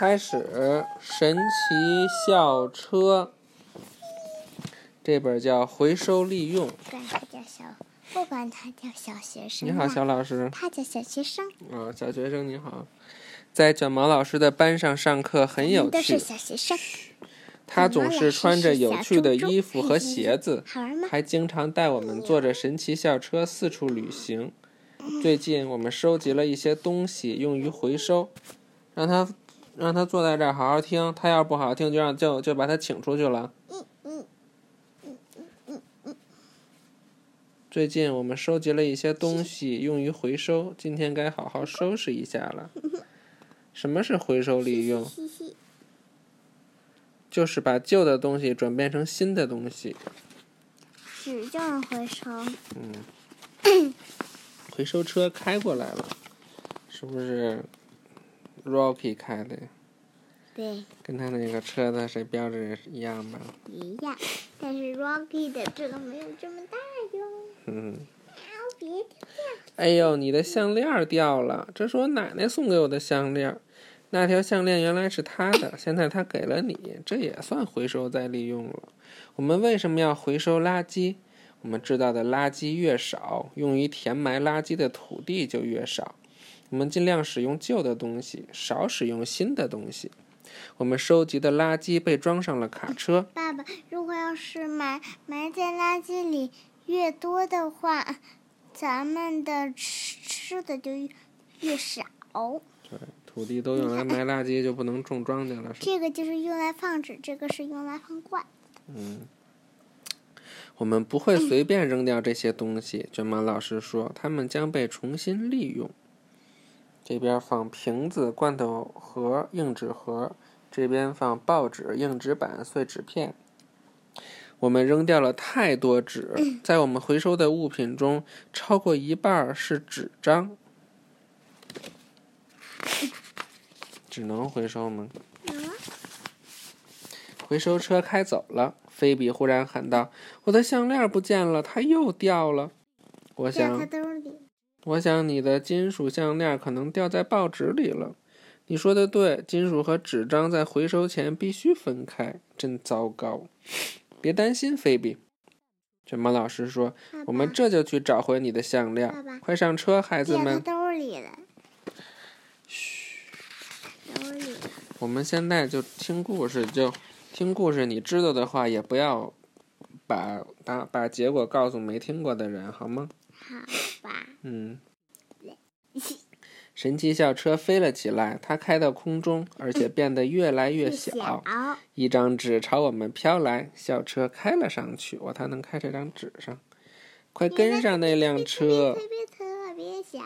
开始神奇校车，这本叫回收利用。不管他叫小，不管他叫小学生。你好，小老师。他叫小学生。哦，小学生你好，在卷毛老师的班上上课很有趣。都是小学生。他总是穿着有趣的衣服和鞋子，还经常带我们坐着神奇校车四处旅行。最近我们收集了一些东西用于回收，让他让他坐在这儿好好听。他要不好听，就让就就把他请出去了。最近我们收集了一些东西用于回收，今天该好好收拾一下了。什么是回收利用？就是把旧的东西转变成新的东西。纸就能回收。嗯。回收车开过来了，是不是？Rocky 开的。对。跟他那个车的是标志一样吗？一样，但是 Rocky 的这个没有这么大哟。嗯。哎呦，你的项链掉了！这是我奶奶送给我的项链，那条项链原来是她的，现在她给了你，这也算回收再利用了。我们为什么要回收垃圾？我们制造的垃圾越少，用于填埋垃圾的土地就越少。我们尽量使用旧的东西，少使用新的东西。我们收集的垃圾被装上了卡车。爸爸，如果要是埋埋在垃圾里越多的话，咱们的吃吃的就越少。对，土地都用来埋垃圾，就不能种庄稼了。这个就是用来放纸，这个是用来放罐。嗯。我们不会随便扔掉这些东西，卷毛老师说，它们将被重新利用。这边放瓶子、罐头盒、硬纸盒，这边放报纸、硬纸板、碎纸片。我们扔掉了太多纸，在我们回收的物品中，超过一半是纸张。只能回收吗？回收车开走了。菲比忽然喊道：“我的项链不见了，它又掉了。”我想，我想你的金属项链可能掉在报纸里了。你说的对，金属和纸张在回收前必须分开。真糟糕！别担心，菲比。卷毛老师说：“我们这就去找回你的项链。快上车，孩子们。”兜里了。嘘。我们现在就听故事，就。听故事，你知道的话也不要把把把结果告诉没听过的人，好吗？好吧。嗯。神奇校车飞了起来，它开到空中，而且变得越来越小。一张纸朝我们飘来，校车开了上去。我它能开这张纸上？快跟上那辆车！特别特别小。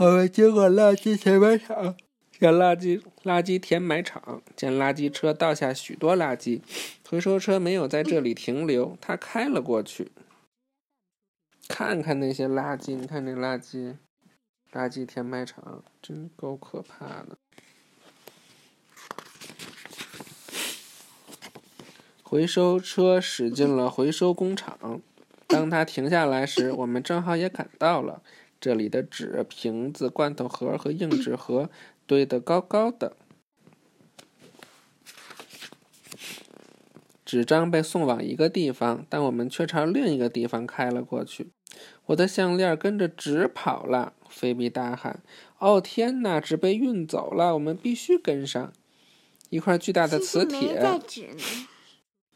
我们经过垃圾填埋场。见垃圾垃圾填埋场，见垃圾车倒下许多垃圾，回收车没有在这里停留，它开了过去。看看那些垃圾，你看那垃圾，垃圾填埋场真够可怕的。回收车驶进了回收工厂，当它停下来时，我们正好也赶到了。这里的纸、瓶子、罐头盒和硬纸盒。堆得高高的，纸张被送往一个地方，但我们却朝另一个地方开了过去。我的项链跟着纸跑了，菲比大喊：“哦天哪！纸被运走了，我们必须跟上！”一块巨大的磁铁。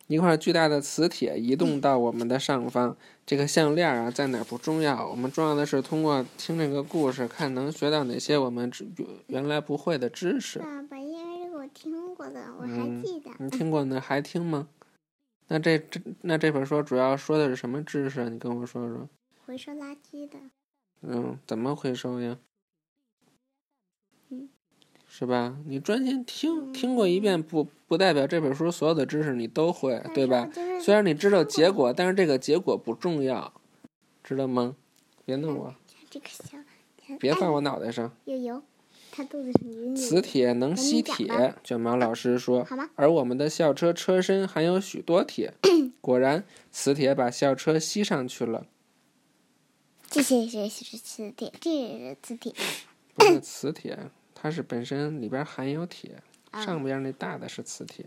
一块巨大的磁铁移动到我们的上方。这个项链啊，在哪不重要，我们重要的是通过听这个故事，看能学到哪些我们原来不会的知识。爸爸，因为这个我听过的，我还记得。你听过呢？还听吗？那这这那这本书主要说的是什么知识？你跟我说说。回收垃圾的。嗯，怎么回收呀？嗯。是吧？你专心听听过一遍，不不代表这本书所有的知识你都会，对吧？虽然你知道结果，但是这个结果不重要，知道吗？别弄我！这个小，别放我脑袋上。有油，他肚子上磁铁能吸铁，卷毛老师说。而我们的校车车身含有许多铁，果然，磁铁把校车吸上去了。这些是磁铁，这也是磁铁。不是磁铁。它是本身里边含有铁，上边那大的是磁铁。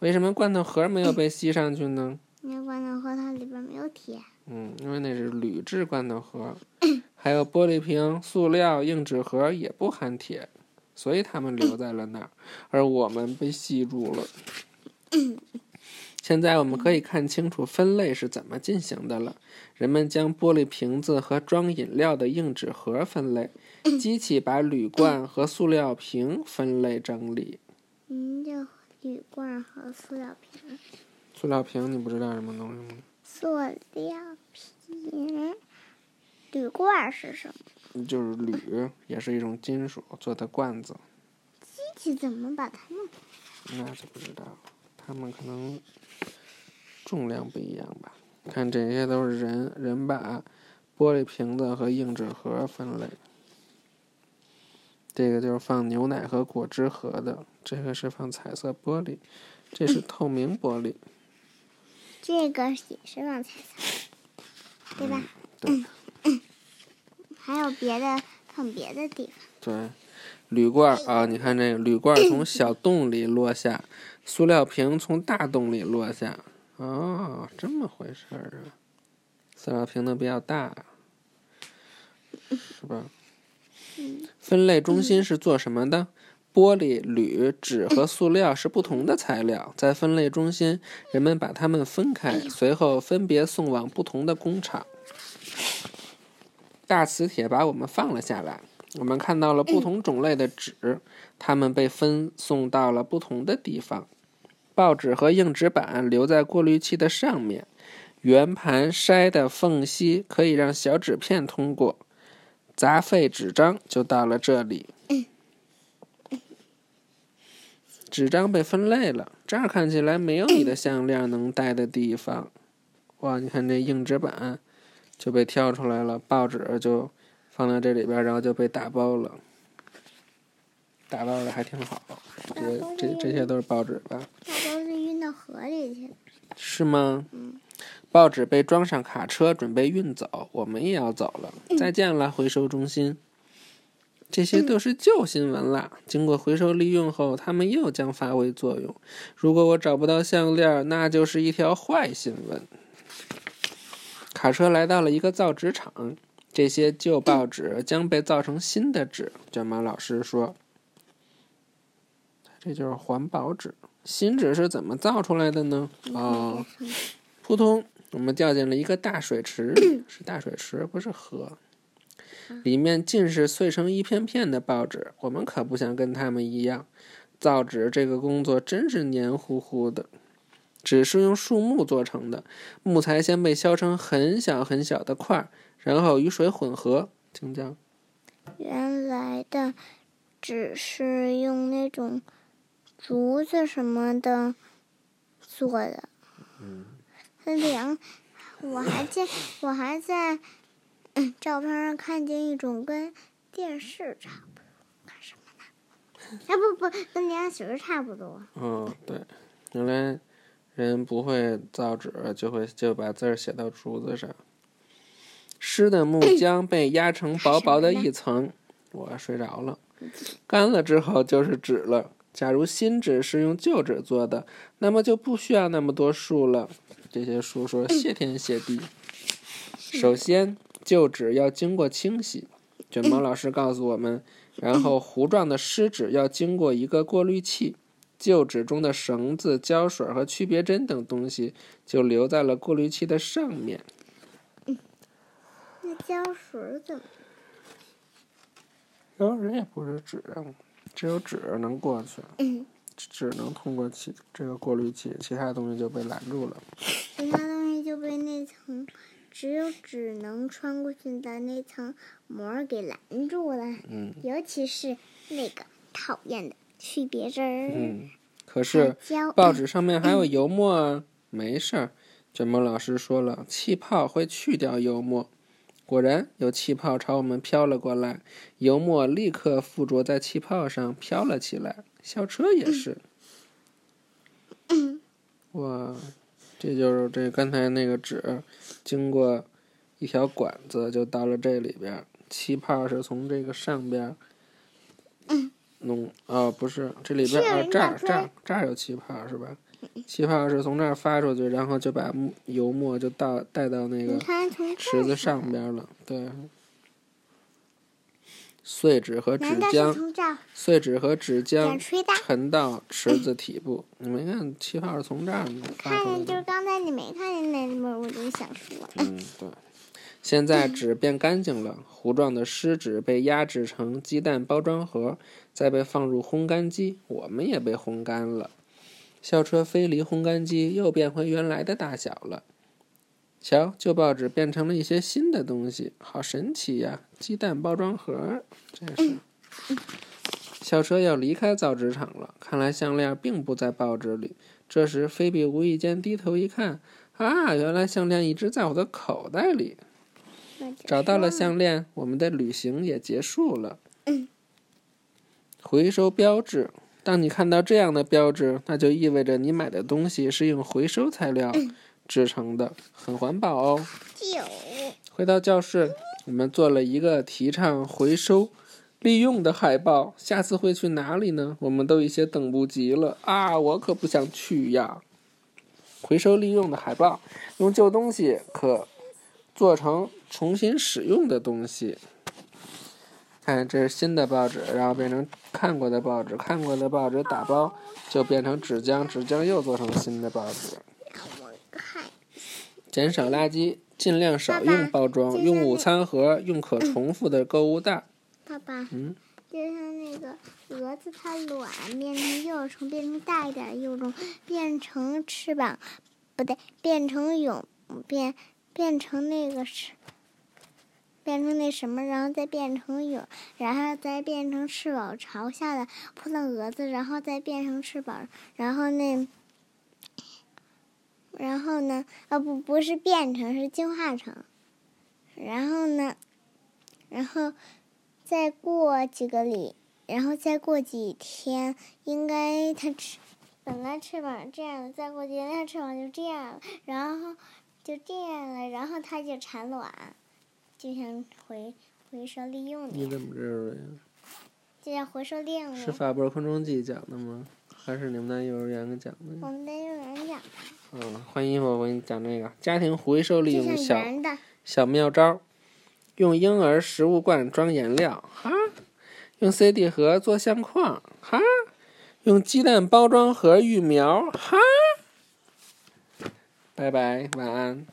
为什么罐头盒没有被吸上去呢？因为罐头盒它里边没有铁。嗯，因为那是铝制罐头盒，还有玻璃瓶、塑料、硬纸盒也不含铁，所以它们留在了那儿，而我们被吸住了。现在我们可以看清楚分类是怎么进行的了。人们将玻璃瓶子和装饮料的硬纸盒分类，机器把铝罐和塑料瓶分类整理。嗯，叫铝罐和塑料瓶。塑料瓶你不知道什么东西吗？塑料瓶。铝罐是什么？就是铝，也是一种金属做的罐子。机器怎么把它们？那就不知道了，它们可能重量不一样吧。看这些都是人，人把玻璃瓶子和硬纸盒分类。这个就是放牛奶和果汁盒的，这个是放彩色玻璃，这是透明玻璃。这个也是放彩色，对吧？对。还有别的放别的地方。对，铝罐啊，你看这个铝罐从小洞里落下，塑料瓶从大洞里落下。哦，这么回事儿啊！塑料瓶的比较大，是吧？分类中心是做什么的？玻璃、铝、纸和塑料是不同的材料，在分类中心，人们把它们分开，随后分别送往不同的工厂。大磁铁把我们放了下来，我们看到了不同种类的纸，它们被分送到了不同的地方。报纸和硬纸板留在过滤器的上面，圆盘筛的缝隙可以让小纸片通过，杂废纸张就到了这里。纸张被分类了，这儿看起来没有你的项链能戴的地方。哇，你看这硬纸板就被挑出来了，报纸就放在这里边，然后就被打包了。打包的还挺好，这这这些都是报纸吧？河里去是吗？嗯。报纸被装上卡车，准备运走，我们也要走了。再见了，回收中心。这些都是旧新闻了，经过回收利用后，它们又将发挥作用。如果我找不到项链，那就是一条坏新闻。卡车来到了一个造纸厂，这些旧报纸将被造成新的纸。卷毛老师说。这就是环保纸。新纸是怎么造出来的呢？哦，扑通，我们掉进了一个大水池，是大水池，不是河。里面尽是碎成一片片的报纸。我们可不想跟他们一样。造纸这个工作真是黏糊糊的。纸是用树木做成的，木材先被削成很小很小的块，然后与水混合。请讲。原来的纸是用那种。竹子什么的做的，嗯，凉。我还见，我还在照片上看见一种跟电视差不多，干什么呢？啊不不，跟凉席差不多。嗯，对，原来人不会造纸，就会就把字儿写到竹子上。湿的木浆被压成薄薄的一层，我睡着了。干了之后就是纸了。假如新纸是用旧纸做的，那么就不需要那么多数了。这些书说：“谢天谢地。”首先，旧纸要经过清洗，卷毛老师告诉我们。然后，糊状的湿纸要经过一个过滤器，旧纸中的绳子、胶水和区别针等东西就留在了过滤器的上面。那胶水怎么？胶水也不是纸啊。只有纸能过去，纸能通过其这个过滤器，其他东西就被拦住了。其他东西就被那层只有纸能穿过去的那层膜给拦住了。嗯，尤其是那个讨厌的去别针儿。嗯，可是报纸上面还有油墨啊，没事儿。卷毛老师说了，气泡会去掉油墨。果然有气泡朝我们飘了过来，油墨立刻附着在气泡上飘了起来。校车也是。哇，这就是这刚才那个纸，经过一条管子就到了这里边，气泡是从这个上边弄哦，不是，这里边啊，这儿这儿这儿有气泡是吧？气泡是从这儿发出去，然后就把油墨就倒带到那个池子上边了。对，碎纸和纸浆，碎纸和纸浆沉到池子底部。你们看，气泡是从这儿发出来的。就是刚才你没看见那我就想说。嗯，对。现在纸变干净了，糊状的湿纸被压制成鸡蛋包装盒，再被放入烘干机。我们也被烘干了。校车飞离烘干机，又变回原来的大小了。瞧，旧报纸变成了一些新的东西，好神奇呀！鸡蛋包装盒，这是。校车要离开造纸厂了，看来项链并不在报纸里。这时，菲比无意间低头一看，啊，原来项链一直在我的口袋里。找到了项链，我们的旅行也结束了。回收标志。当你看到这样的标志，那就意味着你买的东西是用回收材料制成的，很环保哦。回到教室，我们做了一个提倡回收利用的海报。下次会去哪里呢？我们都有些等不及了啊！我可不想去呀。回收利用的海报，用旧东西可做成重新使用的东西。看，这是新的报纸，然后变成看过的报纸，看过的报纸打包就变成纸浆，纸浆又做成新的报纸。减少垃圾，尽量少用包装，用午餐盒，用可重复的购物袋。爸爸，嗯，就像那个蛾子，它卵变成幼虫，变成大一点的幼虫，变成翅膀，不对，变成蛹，变变成那个是。变成那什么，然后再变成蛹，然后再变成翅膀朝下的扑棱蛾子，然后再变成翅膀，然后那，然后呢？啊不，不是变成，是进化成。然后呢？然后再过几个里，然后再过几天，应该它翅本来翅膀这样，再过几天它翅膀就这样了，然后就这样了，然后它就产卵。就像回回收利用的。你怎么知道的呀？就像回收利用。是法国昆虫记讲的吗？还是你们那幼儿园给讲的？我们在幼儿园讲的。嗯，换衣服，我给你讲这个家庭回收利用小小妙招：用婴儿食物罐装颜料，哈；用 CD 盒做相框，哈；用鸡蛋包装盒育苗，哈。拜拜，晚安。